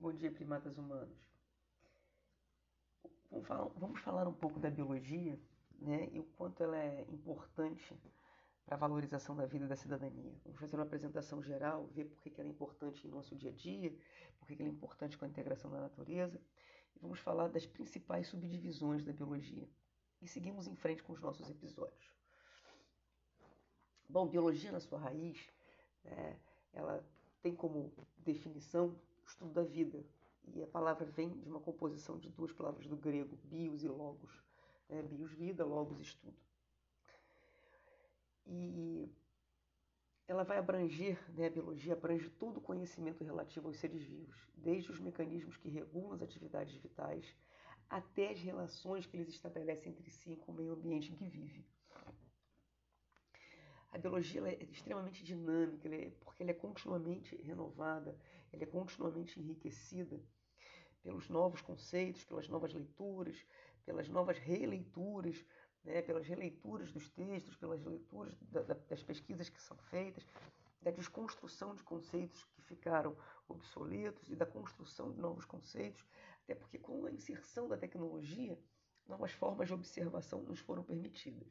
Bom dia, primatas humanos. Vamos falar, um pouco da biologia né, e o quanto ela é importante para a valorização da vida da cidadania. Vamos fazer uma apresentação geral, ver por que ela é importante em nosso dia a dia, por que ela é importante com a integração da natureza, e vamos falar das principais subdivisões da biologia. E seguimos em frente com os nossos episódios. Bom, biologia na sua raiz, né, ela tem como definição estudo da vida. E a palavra vem de uma composição de duas palavras do grego, bios e logos. Né? Bios, vida, logos, estudo. E ela vai abranger, né, a biologia abrange todo o conhecimento relativo aos seres vivos, desde os mecanismos que regulam as atividades vitais até as relações que eles estabelecem entre si com o meio ambiente em que vive. A biologia é extremamente dinâmica, é, porque ela é continuamente renovada, ela é continuamente enriquecida pelos novos conceitos, pelas novas leituras, pelas novas releituras, né, pelas releituras dos textos, pelas leituras da, da, das pesquisas que são feitas, da desconstrução de conceitos que ficaram obsoletos e da construção de novos conceitos, até porque com a inserção da tecnologia, novas formas de observação nos foram permitidas.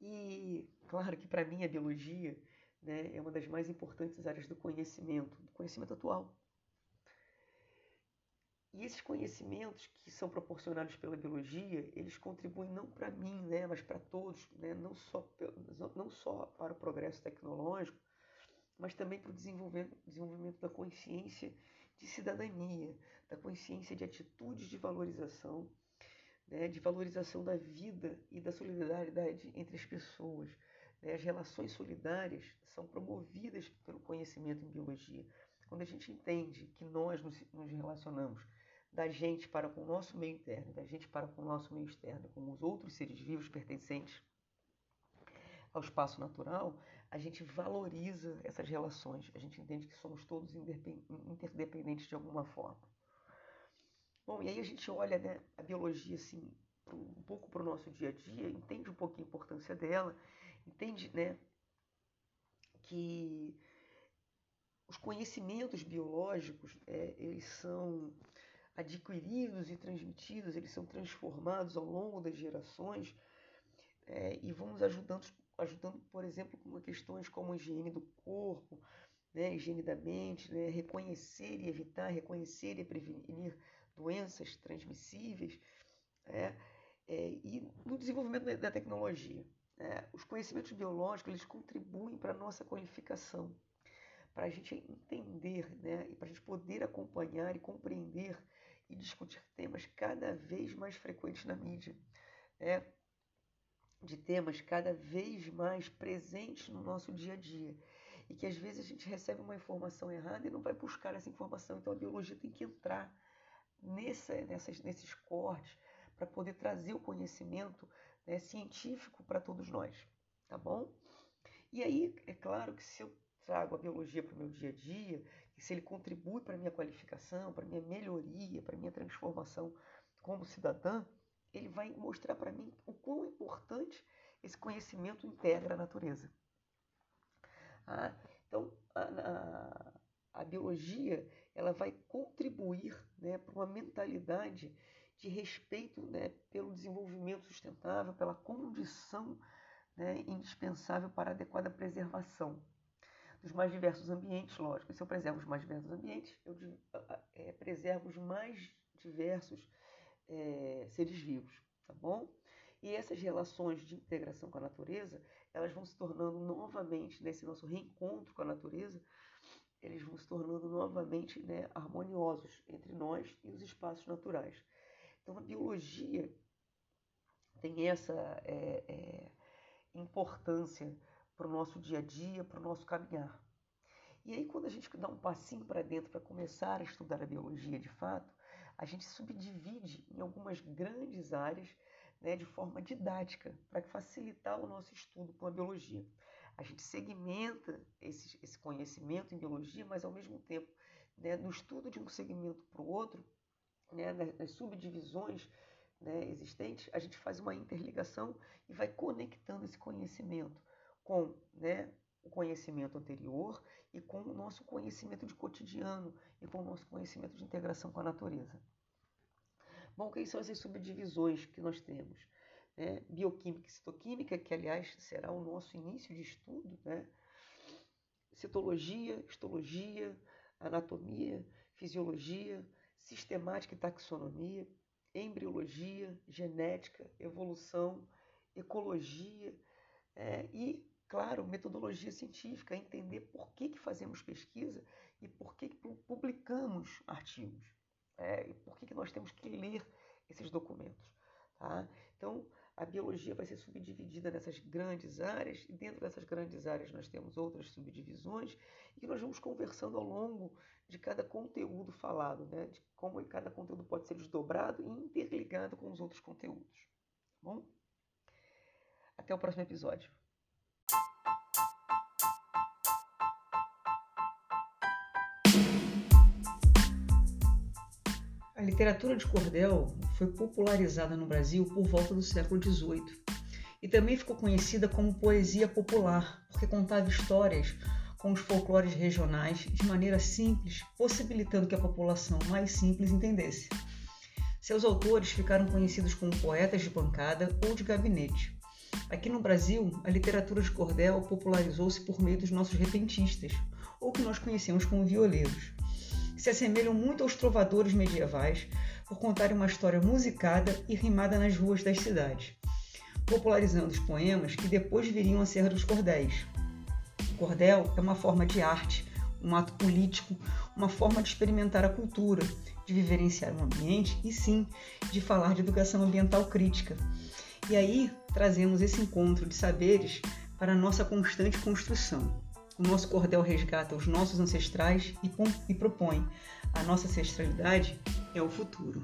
E claro que para mim a biologia né, é uma das mais importantes áreas do conhecimento, do conhecimento atual. E esses conhecimentos que são proporcionados pela biologia, eles contribuem não para mim, né, mas para todos, né, não, só, não só para o progresso tecnológico, mas também para o desenvolvimento, da consciência de cidadania, da consciência de atitudes de valorização né, de valorização da vida e da solidariedade entre as pessoas. Né? As relações solidárias são promovidas pelo conhecimento em biologia. Quando a gente entende que nós nos, relacionamos da gente para com o nosso meio interno, da gente para com o nosso meio externo, com os outros seres vivos pertencentes ao espaço natural, a gente valoriza essas relações. A gente entende que somos todos interdependentes de alguma forma. Bom, e aí a gente olha né, a biologia assim, um pouco para o nosso dia a dia, entende um pouco a importância dela, entende né, que os conhecimentos biológicos é, eles são adquiridos e transmitidos, eles são transformados ao longo das gerações é, e vamos ajudando, ajudando, por exemplo, com questões como a higiene do corpo, né, higiene da mente, né, reconhecer e evitar, reconhecer e prevenir doenças transmissíveis, é, é, e no desenvolvimento da tecnologia. É, os conhecimentos biológicos eles contribuem para a nossa qualificação, para a gente entender né, e para a gente poder acompanhar e compreender e discutir temas cada vez mais frequentes na mídia. Né, de temas cada vez mais presentes no nosso dia a dia e que às vezes a gente recebe uma informação errada e não vai buscar essa informação. Então a biologia tem que entrar nessa, nessas, nesses cortes para poder trazer o conhecimento né, científico para todos nós, tá bom? E aí, é claro que se eu trago a biologia para o meu dia a dia, e se ele contribui para a minha qualificação, para a minha melhoria, para a minha transformação como cidadã, ele vai mostrar para mim o quão importante esse conhecimento integra a natureza. Ah, então, a, a, a, biologia ela vai contribuir né, para uma mentalidade de respeito né, pelo desenvolvimento sustentável, pela condição né, indispensável para a adequada preservação dos mais diversos ambientes, lógico. Se eu preservo os mais diversos ambientes, eu é, preservo os mais diversos é, seres vivos, tá bom? E essas relações de integração com a natureza, elas vão se tornando novamente, nesse nosso reencontro com a natureza, eles vão se tornando novamente né, harmoniosos entre nós e os espaços naturais. Então a biologia tem essa é, é, importância para o nosso dia a dia, para o nosso caminhar. E aí, quando a gente dá um passinho para dentro para começar a estudar a biologia de fato, a gente subdivide em algumas grandes áreas né, de forma didática, para facilitar o nosso estudo com a biologia. A gente segmenta esse, esse conhecimento em biologia, mas ao mesmo tempo, né, no estudo de um segmento para o outro, né, nas subdivisões né, existentes, a gente faz uma interligação e vai conectando esse conhecimento com né, o conhecimento anterior e com nosso conhecimento de cotidiano e com o nosso conhecimento de integração com a natureza. Bom, quais são essas subdivisões que nós temos? É, bioquímica e citoquímica, que aliás será o nosso início de estudo, né? citologia, histologia, anatomia, fisiologia, sistemática e taxonomia, embriologia, genética, evolução, ecologia é, e, claro, metodologia científica, entender por que, que fazemos pesquisa e por que, que publicamos artigos, é, e por que, que nós temos que ler esses documentos. Tá? Então, a biologia vai ser subdividida nessas grandes áreas, e dentro dessas grandes áreas nós temos outras subdivisões, e nós vamos conversando ao longo de cada conteúdo falado, né? de como cada conteúdo pode ser desdobrado e interligado com os outros conteúdos. Tá bom? Até o próximo episódio. Literatura de cordel foi popularizada no Brasil por volta do século XVIII e também ficou conhecida como poesia popular, porque contava histórias com os folclores regionais de maneira simples, possibilitando que a população mais simples entendesse. Seus autores ficaram conhecidos como poetas de bancada ou de gabinete. Aqui no Brasil, a literatura de cordel popularizou-se por meio dos nossos repentistas, ou que nós conhecemos como violeiros. Se assemelham muito aos trovadores medievais por contarem uma história musicada e rimada nas ruas das cidades, popularizando os poemas que depois viriam a ser dos cordéis. O cordel é uma forma de arte, um ato político, uma forma de experimentar a cultura, de vivenciar o ambiente e sim de falar de educação ambiental crítica. E aí trazemos esse encontro de saberes para a nossa constante construção. O nosso cordel resgata os nossos ancestrais e, e propõe a nossa ancestralidade é o futuro.